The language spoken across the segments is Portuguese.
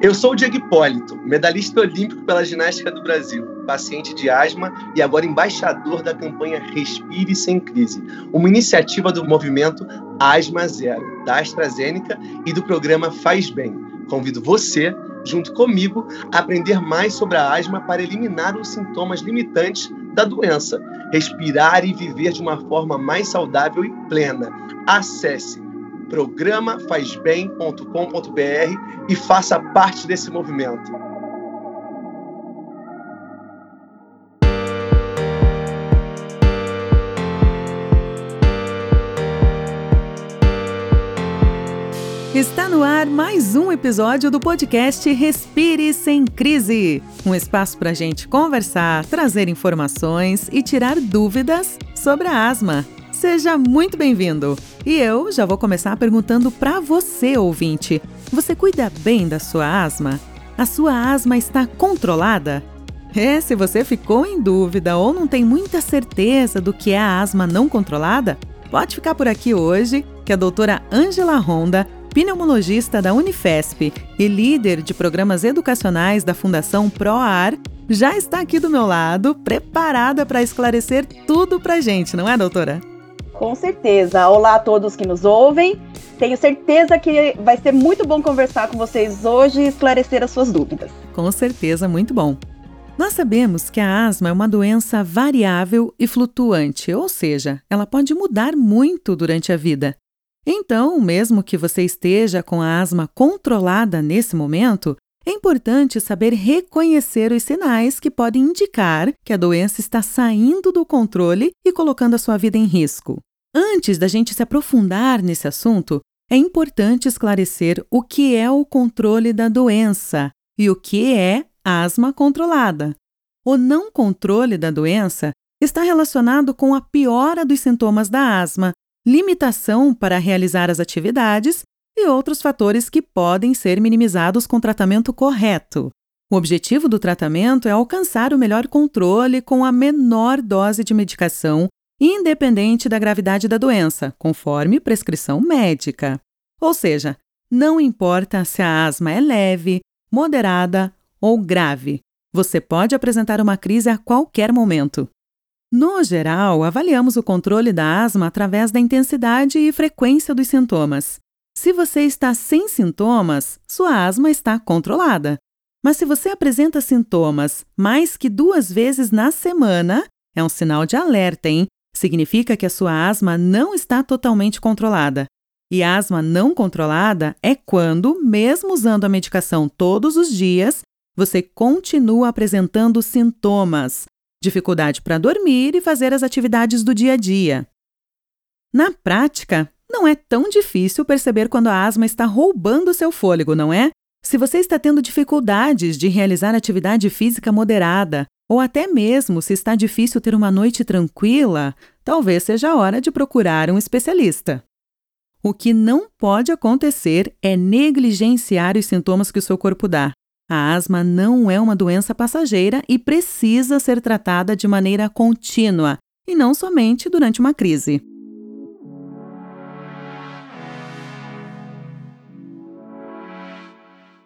Eu sou o Diego Hipólito, medalhista olímpico pela ginástica do Brasil, paciente de asma e agora embaixador da campanha Respire Sem Crise, uma iniciativa do movimento Asma Zero, da AstraZeneca e do programa Faz Bem. Convido você, junto comigo, a aprender mais sobre a asma para eliminar os sintomas limitantes da doença, respirar e viver de uma forma mais saudável e plena. Acesse programafazbem.com.br e faça parte desse movimento. Está no ar mais um episódio do podcast Respire Sem Crise um espaço para a gente conversar, trazer informações e tirar dúvidas sobre a asma. Seja muito bem-vindo! E eu já vou começar perguntando para você, ouvinte: você cuida bem da sua asma? A sua asma está controlada? É, se você ficou em dúvida ou não tem muita certeza do que é a asma não controlada, pode ficar por aqui hoje que a doutora Angela Ronda, pneumologista da Unifesp e líder de programas educacionais da Fundação ProAR, já está aqui do meu lado, preparada para esclarecer tudo para gente, não é, doutora? Com certeza. Olá a todos que nos ouvem. Tenho certeza que vai ser muito bom conversar com vocês hoje e esclarecer as suas dúvidas. Com certeza, muito bom. Nós sabemos que a asma é uma doença variável e flutuante, ou seja, ela pode mudar muito durante a vida. Então, mesmo que você esteja com a asma controlada nesse momento, é importante saber reconhecer os sinais que podem indicar que a doença está saindo do controle e colocando a sua vida em risco. Antes da gente se aprofundar nesse assunto, é importante esclarecer o que é o controle da doença e o que é asma controlada. O não controle da doença está relacionado com a piora dos sintomas da asma, limitação para realizar as atividades e outros fatores que podem ser minimizados com tratamento correto. O objetivo do tratamento é alcançar o melhor controle com a menor dose de medicação independente da gravidade da doença, conforme prescrição médica. Ou seja, não importa se a asma é leve, moderada ou grave, você pode apresentar uma crise a qualquer momento. No geral, avaliamos o controle da asma através da intensidade e frequência dos sintomas. Se você está sem sintomas, sua asma está controlada. Mas se você apresenta sintomas mais que duas vezes na semana, é um sinal de alerta, hein? Significa que a sua asma não está totalmente controlada. E asma não controlada é quando, mesmo usando a medicação todos os dias, você continua apresentando sintomas, dificuldade para dormir e fazer as atividades do dia a dia. Na prática, não é tão difícil perceber quando a asma está roubando seu fôlego, não é? Se você está tendo dificuldades de realizar atividade física moderada, ou até mesmo se está difícil ter uma noite tranquila, talvez seja a hora de procurar um especialista. O que não pode acontecer é negligenciar os sintomas que o seu corpo dá. A asma não é uma doença passageira e precisa ser tratada de maneira contínua, e não somente durante uma crise.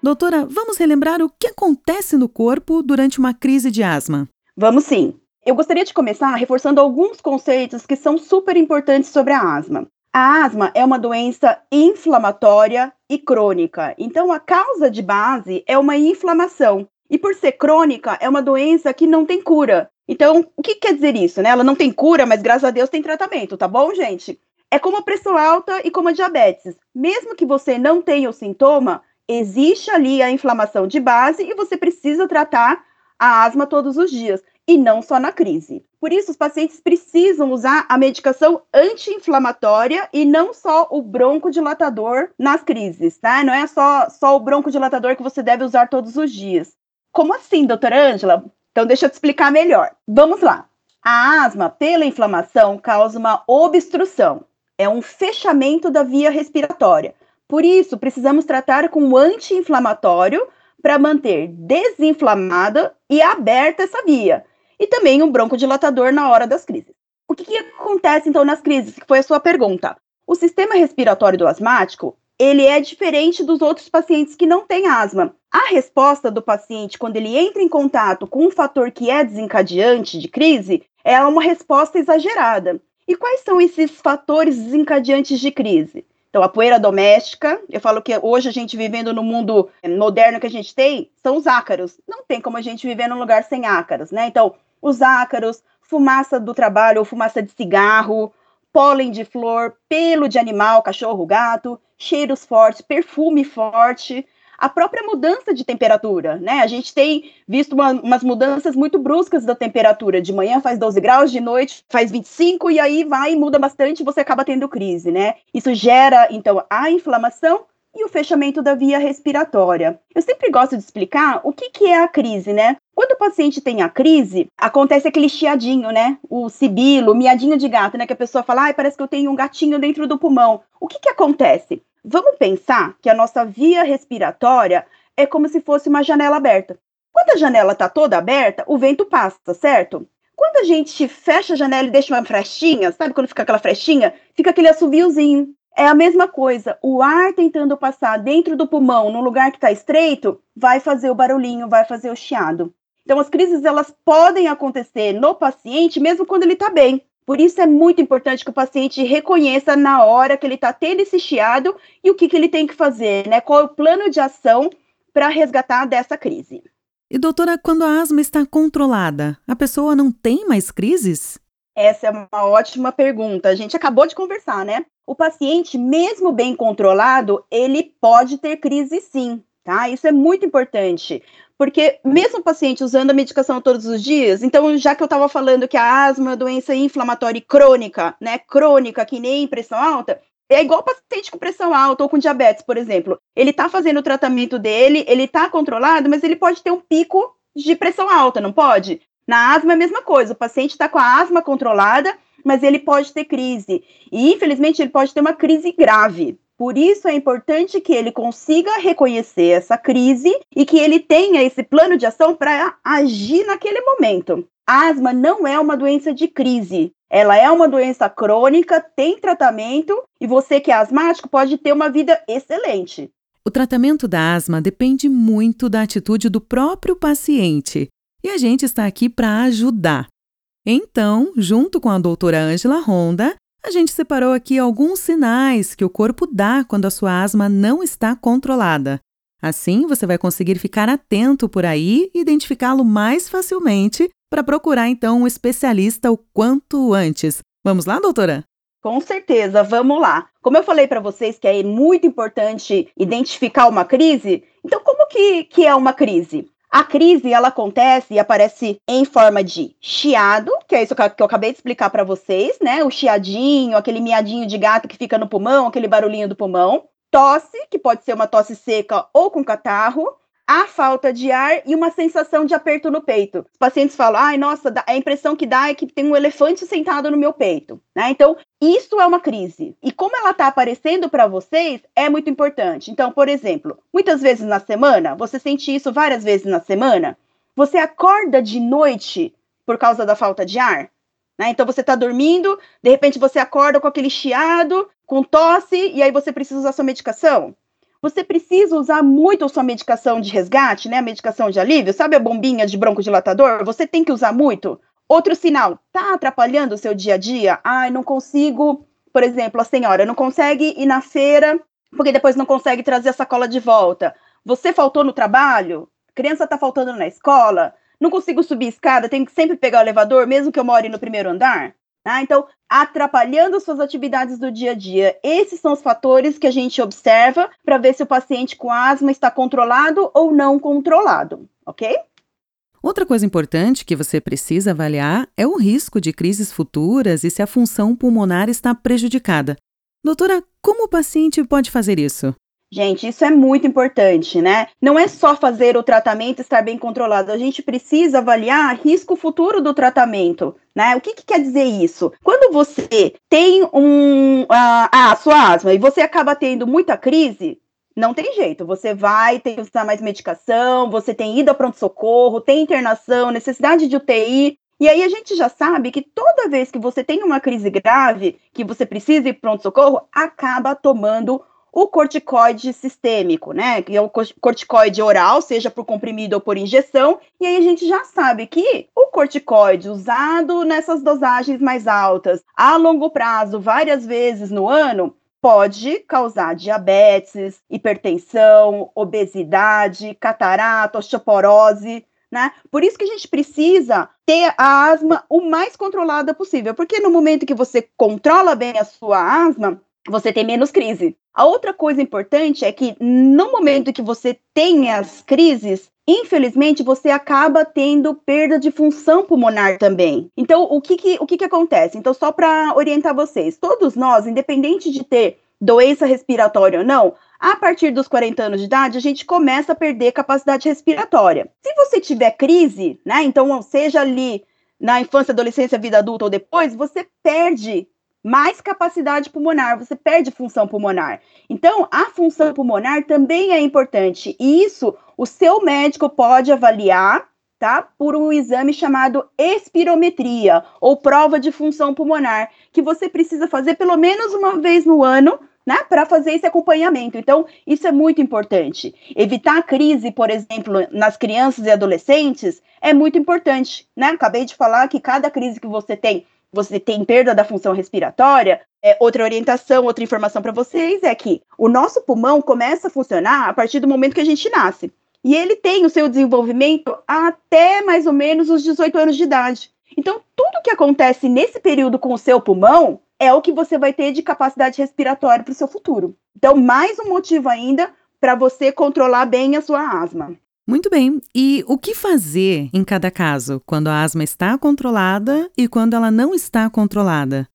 Doutora, vamos relembrar o que acontece no corpo durante uma crise de asma? Vamos sim. Eu gostaria de começar reforçando alguns conceitos que são super importantes sobre a asma. A asma é uma doença inflamatória e crônica. Então, a causa de base é uma inflamação. E por ser crônica, é uma doença que não tem cura. Então, o que quer dizer isso, né? Ela não tem cura, mas graças a Deus tem tratamento, tá bom, gente? É como a pressão alta e como a diabetes. Mesmo que você não tenha o sintoma, existe ali a inflamação de base e você precisa tratar a asma todos os dias e não só na crise. Por isso, os pacientes precisam usar a medicação anti-inflamatória e não só o broncodilatador nas crises, tá? Não é só, só o broncodilatador que você deve usar todos os dias. Como assim, doutora Ângela? Então, deixa eu te explicar melhor. Vamos lá. A asma, pela inflamação, causa uma obstrução. É um fechamento da via respiratória. Por isso, precisamos tratar com anti-inflamatório para manter desinflamada e aberta essa via. E também um broncodilatador na hora das crises. O que, que acontece então nas crises? Que foi a sua pergunta. O sistema respiratório do asmático, ele é diferente dos outros pacientes que não têm asma. A resposta do paciente, quando ele entra em contato com um fator que é desencadeante de crise, é uma resposta exagerada. E quais são esses fatores desencadeantes de crise? Então, a poeira doméstica, eu falo que hoje a gente vivendo no mundo moderno que a gente tem, são os ácaros. Não tem como a gente viver num lugar sem ácaros, né? Então, os ácaros, fumaça do trabalho ou fumaça de cigarro, pólen de flor, pelo de animal, cachorro, gato, cheiros fortes, perfume forte, a própria mudança de temperatura, né? A gente tem visto uma, umas mudanças muito bruscas da temperatura. De manhã faz 12 graus, de noite faz 25, e aí vai e muda bastante você acaba tendo crise, né? Isso gera, então, a inflamação e o fechamento da via respiratória. Eu sempre gosto de explicar o que, que é a crise, né? Quando o paciente tem a crise, acontece aquele chiadinho, né? O sibilo, o miadinho de gato, né? Que a pessoa fala, ai, parece que eu tenho um gatinho dentro do pulmão. O que, que acontece? Vamos pensar que a nossa via respiratória é como se fosse uma janela aberta. Quando a janela está toda aberta, o vento passa, certo? Quando a gente fecha a janela e deixa uma frestinha, sabe quando fica aquela frestinha? Fica aquele assoviozinho. É a mesma coisa. O ar tentando passar dentro do pulmão, no lugar que está estreito, vai fazer o barulhinho, vai fazer o chiado. Então, as crises elas podem acontecer no paciente mesmo quando ele está bem. Por isso é muito importante que o paciente reconheça na hora que ele está tendo esse chiado e o que, que ele tem que fazer, né? Qual é o plano de ação para resgatar dessa crise. E doutora, quando a asma está controlada, a pessoa não tem mais crises? Essa é uma ótima pergunta. A gente acabou de conversar, né? O paciente, mesmo bem controlado, ele pode ter crise sim, tá? Isso é muito importante. Porque mesmo o paciente usando a medicação todos os dias, então já que eu estava falando que a asma é uma doença inflamatória crônica, né, crônica, que nem pressão alta, é igual paciente com pressão alta ou com diabetes, por exemplo. Ele está fazendo o tratamento dele, ele está controlado, mas ele pode ter um pico de pressão alta, não pode? Na asma é a mesma coisa, o paciente está com a asma controlada, mas ele pode ter crise. E, infelizmente, ele pode ter uma crise grave. Por isso é importante que ele consiga reconhecer essa crise e que ele tenha esse plano de ação para agir naquele momento. A asma não é uma doença de crise. Ela é uma doença crônica, tem tratamento e você que é asmático pode ter uma vida excelente. O tratamento da asma depende muito da atitude do próprio paciente e a gente está aqui para ajudar. Então, junto com a doutora Ângela Ronda, a gente separou aqui alguns sinais que o corpo dá quando a sua asma não está controlada. Assim, você vai conseguir ficar atento por aí e identificá-lo mais facilmente para procurar então um especialista o quanto antes. Vamos lá, doutora? Com certeza, vamos lá. Como eu falei para vocês que é muito importante identificar uma crise, então como que, que é uma crise? A crise ela acontece e aparece em forma de chiado, que é isso que eu acabei de explicar para vocês, né? O chiadinho, aquele miadinho de gato que fica no pulmão, aquele barulhinho do pulmão. Tosse, que pode ser uma tosse seca ou com catarro a falta de ar e uma sensação de aperto no peito. Os pacientes falam, ai, nossa, a impressão que dá é que tem um elefante sentado no meu peito, né? Então, isso é uma crise. E como ela está aparecendo para vocês, é muito importante. Então, por exemplo, muitas vezes na semana, você sente isso várias vezes na semana, você acorda de noite por causa da falta de ar, né? Então, você está dormindo, de repente você acorda com aquele chiado, com tosse, e aí você precisa usar sua medicação você precisa usar muito a sua medicação de resgate, né? A medicação de alívio, sabe a bombinha de broncodilatador? Você tem que usar muito. Outro sinal, tá atrapalhando o seu dia a dia? Ai, não consigo, por exemplo, a senhora não consegue ir na feira porque depois não consegue trazer a sacola de volta. Você faltou no trabalho? Criança tá faltando na escola? Não consigo subir escada, tenho que sempre pegar o elevador, mesmo que eu more no primeiro andar? Tá? Então, atrapalhando suas atividades do dia a dia. Esses são os fatores que a gente observa para ver se o paciente com asma está controlado ou não controlado, ok? Outra coisa importante que você precisa avaliar é o risco de crises futuras e se a função pulmonar está prejudicada. Doutora, como o paciente pode fazer isso? Gente, isso é muito importante, né? Não é só fazer o tratamento estar bem controlado, a gente precisa avaliar risco futuro do tratamento, né? O que, que quer dizer isso? Quando você tem um, a, a sua asma e você acaba tendo muita crise, não tem jeito, você vai ter que usar mais medicação, você tem ido a pronto-socorro, tem internação, necessidade de UTI. E aí a gente já sabe que toda vez que você tem uma crise grave, que você precisa ir pronto-socorro, acaba tomando o corticoide sistêmico, né? Que é o corticoide oral, seja por comprimido ou por injeção. E aí a gente já sabe que o corticoide usado nessas dosagens mais altas, a longo prazo, várias vezes no ano, pode causar diabetes, hipertensão, obesidade, catarata, osteoporose. Né? Por isso que a gente precisa ter a asma o mais controlada possível, porque no momento que você controla bem a sua asma, você tem menos crise. A outra coisa importante é que no momento que você tem as crises, infelizmente você acaba tendo perda de função pulmonar também. Então, o que que, o que, que acontece? Então, só para orientar vocês, todos nós, independente de ter doença respiratória ou não, a partir dos 40 anos de idade, a gente começa a perder capacidade respiratória. Se você tiver crise, né, então seja ali na infância, adolescência, vida adulta ou depois, você perde mais capacidade pulmonar, você perde função pulmonar. Então, a função pulmonar também é importante. E isso o seu médico pode avaliar, tá? Por um exame chamado espirometria ou prova de função pulmonar, que você precisa fazer pelo menos uma vez no ano. Né, para fazer esse acompanhamento. Então, isso é muito importante. Evitar a crise, por exemplo, nas crianças e adolescentes é muito importante. Né? Acabei de falar que cada crise que você tem você tem perda da função respiratória, é, outra orientação, outra informação para vocês é que o nosso pulmão começa a funcionar a partir do momento que a gente nasce. E ele tem o seu desenvolvimento até mais ou menos os 18 anos de idade. Então, tudo que acontece nesse período com o seu pulmão é o que você vai ter de capacidade respiratória para o seu futuro. Então, mais um motivo ainda para você controlar bem a sua asma. Muito bem. E o que fazer em cada caso, quando a asma está controlada e quando ela não está controlada?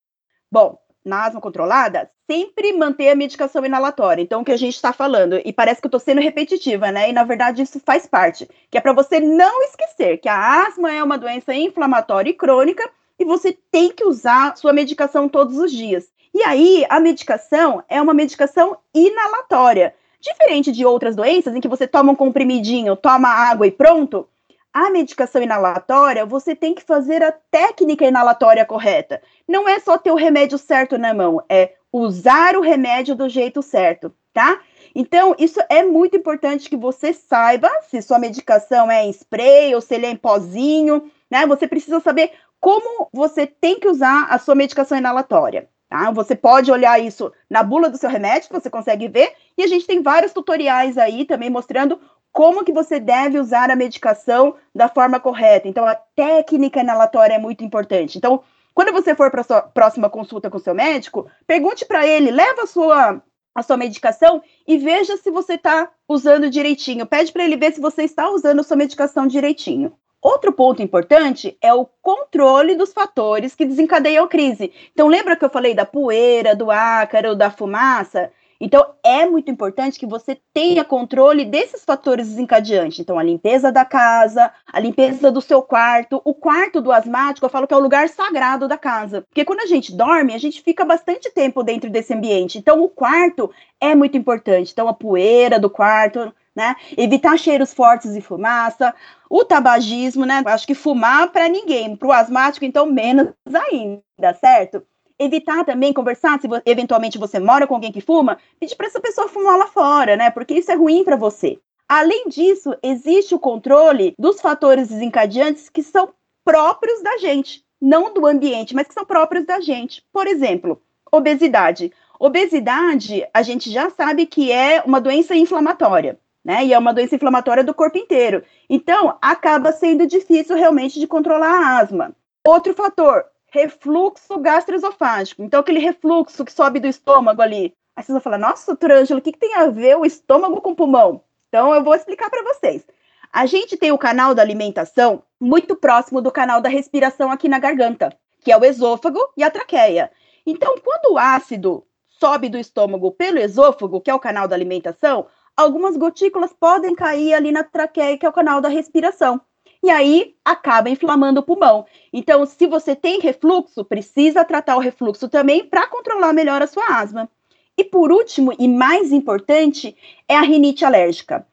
Bom, na asma controlada, sempre manter a medicação inalatória. Então, o que a gente está falando, e parece que eu estou sendo repetitiva, né? E na verdade isso faz parte, que é para você não esquecer que a asma é uma doença inflamatória e crônica e você tem que usar sua medicação todos os dias. E aí, a medicação é uma medicação inalatória. Diferente de outras doenças em que você toma um comprimidinho, toma água e pronto, a medicação inalatória, você tem que fazer a técnica inalatória correta. Não é só ter o remédio certo na mão, é usar o remédio do jeito certo, tá? Então, isso é muito importante que você saiba se sua medicação é em spray ou se ele é em pozinho, né? Você precisa saber como você tem que usar a sua medicação inalatória. Tá? Você pode olhar isso na bula do seu remédio, você consegue ver, e a gente tem vários tutoriais aí também mostrando como que você deve usar a medicação da forma correta. Então, a técnica inalatória é muito importante. Então, quando você for para a sua próxima consulta com seu médico, pergunte para ele, leva a sua, a sua medicação e veja se você está usando direitinho. Pede para ele ver se você está usando a sua medicação direitinho. Outro ponto importante é o controle dos fatores que desencadeiam a crise. Então, lembra que eu falei da poeira, do ácaro, da fumaça? Então, é muito importante que você tenha controle desses fatores desencadeantes. Então, a limpeza da casa, a limpeza do seu quarto. O quarto do asmático, eu falo que é o lugar sagrado da casa. Porque quando a gente dorme, a gente fica bastante tempo dentro desse ambiente. Então, o quarto é muito importante. Então, a poeira do quarto, né? Evitar cheiros fortes e fumaça. O tabagismo, né? Acho que fumar para ninguém. Para o asmático, então, menos ainda, certo? evitar também conversar, se eventualmente você mora com alguém que fuma, pedir para essa pessoa fumar lá fora, né? Porque isso é ruim para você. Além disso, existe o controle dos fatores desencadeantes que são próprios da gente, não do ambiente, mas que são próprios da gente. Por exemplo, obesidade. Obesidade, a gente já sabe que é uma doença inflamatória, né? E é uma doença inflamatória do corpo inteiro. Então, acaba sendo difícil realmente de controlar a asma. Outro fator, refluxo gastroesofágico. Então, aquele refluxo que sobe do estômago ali. Aí vocês vão falar, nossa, Trângelo, o que, que tem a ver o estômago com o pulmão? Então, eu vou explicar para vocês. A gente tem o canal da alimentação muito próximo do canal da respiração aqui na garganta, que é o esôfago e a traqueia. Então, quando o ácido sobe do estômago pelo esôfago, que é o canal da alimentação, algumas gotículas podem cair ali na traqueia, que é o canal da respiração e aí acaba inflamando o pulmão. Então, se você tem refluxo, precisa tratar o refluxo também para controlar melhor a sua asma. E por último, e mais importante, é a rinite alérgica.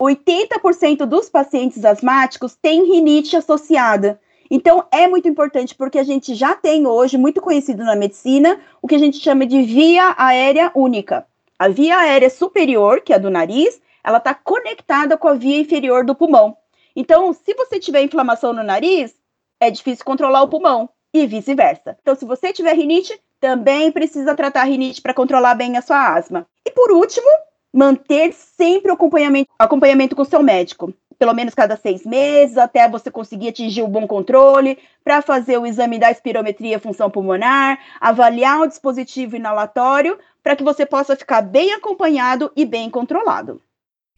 80% dos pacientes asmáticos têm rinite associada. Então, é muito importante porque a gente já tem hoje, muito conhecido na medicina, o que a gente chama de via aérea única, A via aérea superior, que é do nariz, ela está conectada com a via inferior do pulmão. Então, se você tiver inflamação no nariz, é difícil controlar o pulmão e vice-versa. Então, se você tiver rinite, também precisa tratar a rinite para controlar bem a sua asma. E por último, manter sempre o acompanhamento, acompanhamento com seu médico. Pelo menos cada seis meses, até você conseguir atingir o bom controle, para fazer o exame da espirometria função pulmonar, avaliar o dispositivo inalatório, para que você possa ficar bem acompanhado e bem controlado.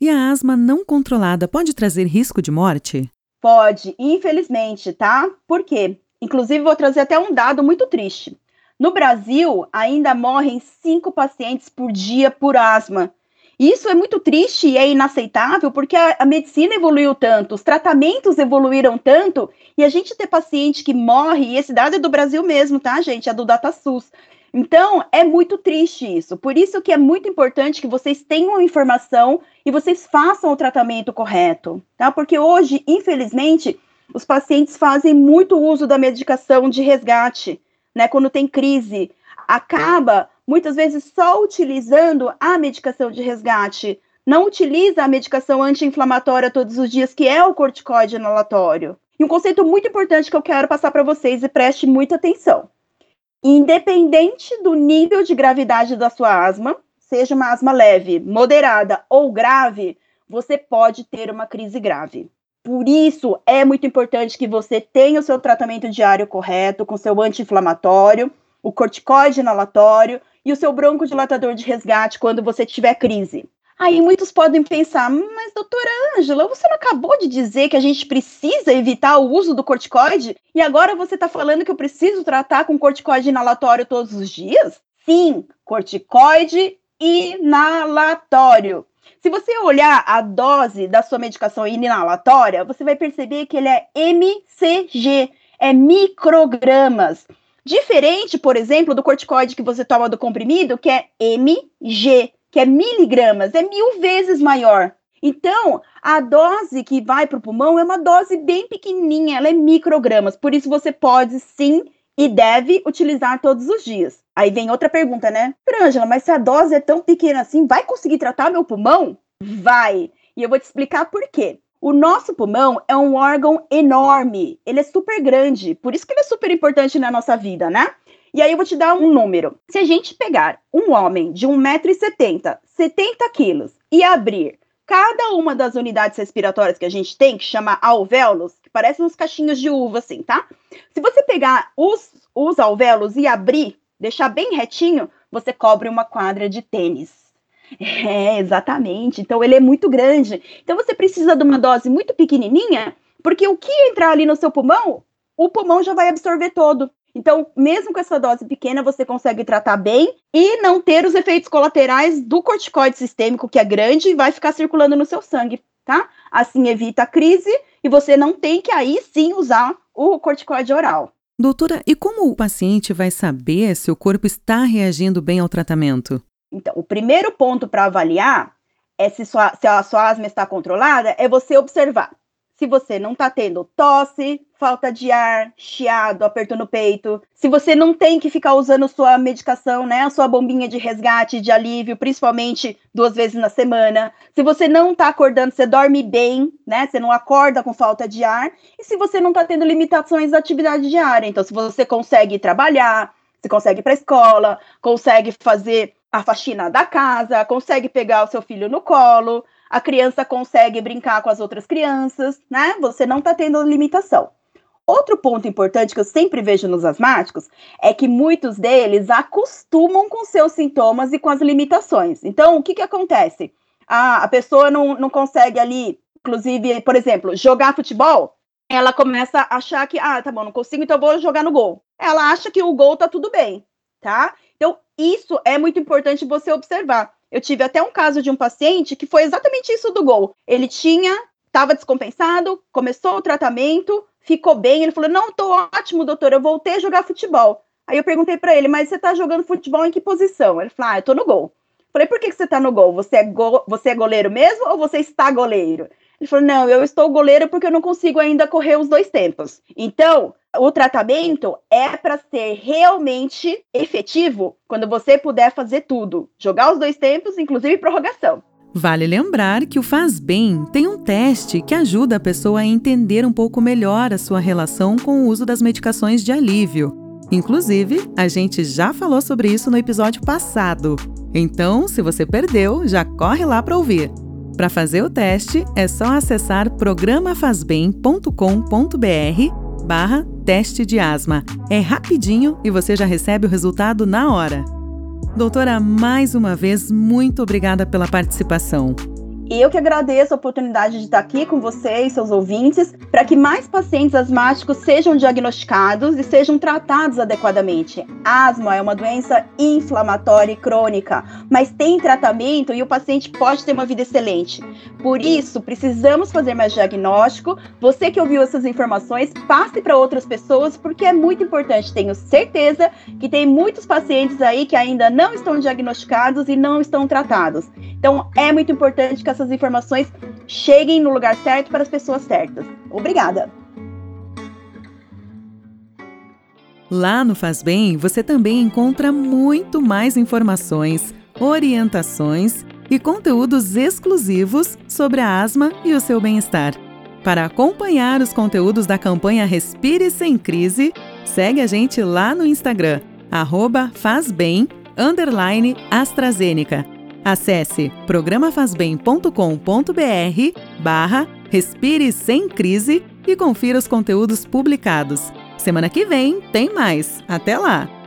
E a asma não controlada pode trazer risco de morte? Pode, infelizmente, tá? Por quê? Inclusive, vou trazer até um dado muito triste. No Brasil, ainda morrem cinco pacientes por dia por asma. Isso é muito triste e é inaceitável porque a, a, medicina evoluiu tanto, os tratamentos evoluíram tanto, e a gente ter paciente que morre, e esse dado é do Brasil mesmo, tá, gente? É do DataSUS. Então, é muito triste isso. Por isso que é muito importante que vocês tenham informação e vocês façam o tratamento correto, tá? Porque hoje, infelizmente, os pacientes fazem muito uso da medicação de resgate, né? Quando tem crise, acaba muitas vezes só utilizando a medicação de resgate, não utiliza a medicação anti-inflamatória todos os dias, que é o corticoide inalatório. E um conceito muito importante que eu quero passar para vocês e preste muita atenção. Independente do nível de gravidade da sua asma, seja uma asma leve, moderada ou grave, você pode ter uma crise grave. Por isso, é muito importante que você tenha o seu tratamento diário correto, com seu anti-inflamatório, o corticoide inalatório e o seu broncodilatador de resgate quando você tiver crise. Aí muitos podem pensar, mas doutora Ângela, você não acabou de dizer que a gente precisa evitar o uso do corticoide? E agora você está falando que eu preciso tratar com corticoide inalatório todos os dias? Sim, corticoide inalatório. Se você olhar a dose da sua medicação inalatória, você vai perceber que ele é MCG, é microgramas. Diferente, por exemplo, do corticoide que você toma do comprimido, que é MG, que é miligramas, é mil vezes maior. Então, a dose que vai para o pulmão é uma dose bem pequenininha, ela é microgramas. Por isso, você pode sim e deve utilizar todos os dias. Aí vem outra pergunta, né? Ângela, mas se a dose é tão pequena assim, vai conseguir tratar meu pulmão? Vai. E eu vou te explicar por quê. O nosso pulmão é um órgão enorme, ele é super grande, por isso que ele é super importante na nossa vida, né? E aí eu vou te dar um número. Se a gente pegar um homem de 1,70m, 70 quilos, e abrir cada uma das unidades respiratórias que a gente tem, que chama alvéolos, que parecem uns cachinhos de uva, assim, tá? Se você pegar os, os alvéolos e abrir, deixar bem retinho, você cobre uma quadra de tênis. É, exatamente. Então ele é muito grande. Então você precisa de uma dose muito pequenininha, porque o que entrar ali no seu pulmão, o pulmão já vai absorver todo. Então, mesmo com essa dose pequena, você consegue tratar bem e não ter os efeitos colaterais do corticoide sistêmico, que é grande e vai ficar circulando no seu sangue, tá? Assim evita a crise e você não tem que aí sim usar o corticoide oral. Doutora, e como o paciente vai saber se o corpo está reagindo bem ao tratamento? Então, o primeiro ponto para avaliar é se, sua, se a sua asma está controlada, é você observar se você não está tendo tosse, falta de ar, chiado, aperto no peito, se você não tem que ficar usando sua medicação, né, a sua bombinha de resgate, de alívio, principalmente duas vezes na semana, se você não está acordando, você dorme bem, né, você não acorda com falta de ar, e se você não está tendo limitações da atividade diária, então se você consegue trabalhar, você consegue ir para a escola, consegue fazer a faxina da casa, consegue pegar o seu filho no colo, a criança consegue brincar com as outras crianças, né? Você não está tendo limitação. Outro ponto importante que eu sempre vejo nos asmáticos é que muitos deles acostumam com seus sintomas e com as limitações. Então, o que, que acontece? A, a pessoa não, não consegue ali, inclusive, por exemplo, jogar futebol, ela começa a achar que, ah, tá bom, não consigo, então vou jogar no gol. Ela acha que o gol tá tudo bem, tá? Então, isso é muito importante você observar. Eu tive até um caso de um paciente que foi exatamente isso do gol. Ele tinha, estava descompensado, começou o tratamento, ficou bem. Ele falou: Não, tô ótimo, doutor, eu voltei a jogar futebol. Aí eu perguntei para ele: Mas você tá jogando futebol em que posição? Ele falou: Ah, eu tô no gol. Falei: Por que, que você tá no gol? Você é, go você é goleiro mesmo ou você está goleiro? Ele falou: Não, eu estou goleiro porque eu não consigo ainda correr os dois tempos. Então, o tratamento é para ser realmente efetivo quando você puder fazer tudo. Jogar os dois tempos, inclusive prorrogação. Vale lembrar que o Faz Bem tem um teste que ajuda a pessoa a entender um pouco melhor a sua relação com o uso das medicações de alívio. Inclusive, a gente já falou sobre isso no episódio passado. Então, se você perdeu, já corre lá para ouvir. Para fazer o teste, é só acessar programafazbem.com.br barra teste de asma. É rapidinho e você já recebe o resultado na hora. Doutora, mais uma vez, muito obrigada pela participação. Eu que agradeço a oportunidade de estar aqui com você e seus ouvintes para que mais pacientes asmáticos sejam diagnosticados e sejam tratados adequadamente. Asma é uma doença inflamatória e crônica, mas tem tratamento e o paciente pode ter uma vida excelente. Por isso, precisamos fazer mais diagnóstico. Você que ouviu essas informações, passe para outras pessoas porque é muito importante. Tenho certeza que tem muitos pacientes aí que ainda não estão diagnosticados e não estão tratados. Então, é muito importante que as essas informações cheguem no lugar certo para as pessoas certas. Obrigada! Lá no Faz Bem, você também encontra muito mais informações, orientações e conteúdos exclusivos sobre a asma e o seu bem-estar. Para acompanhar os conteúdos da campanha Respire Sem Crise, segue a gente lá no Instagram, arroba fazbem, AstraZeneca Acesse programafazbem.com.br barra Respire Sem Crise e confira os conteúdos publicados. Semana que vem tem mais. Até lá!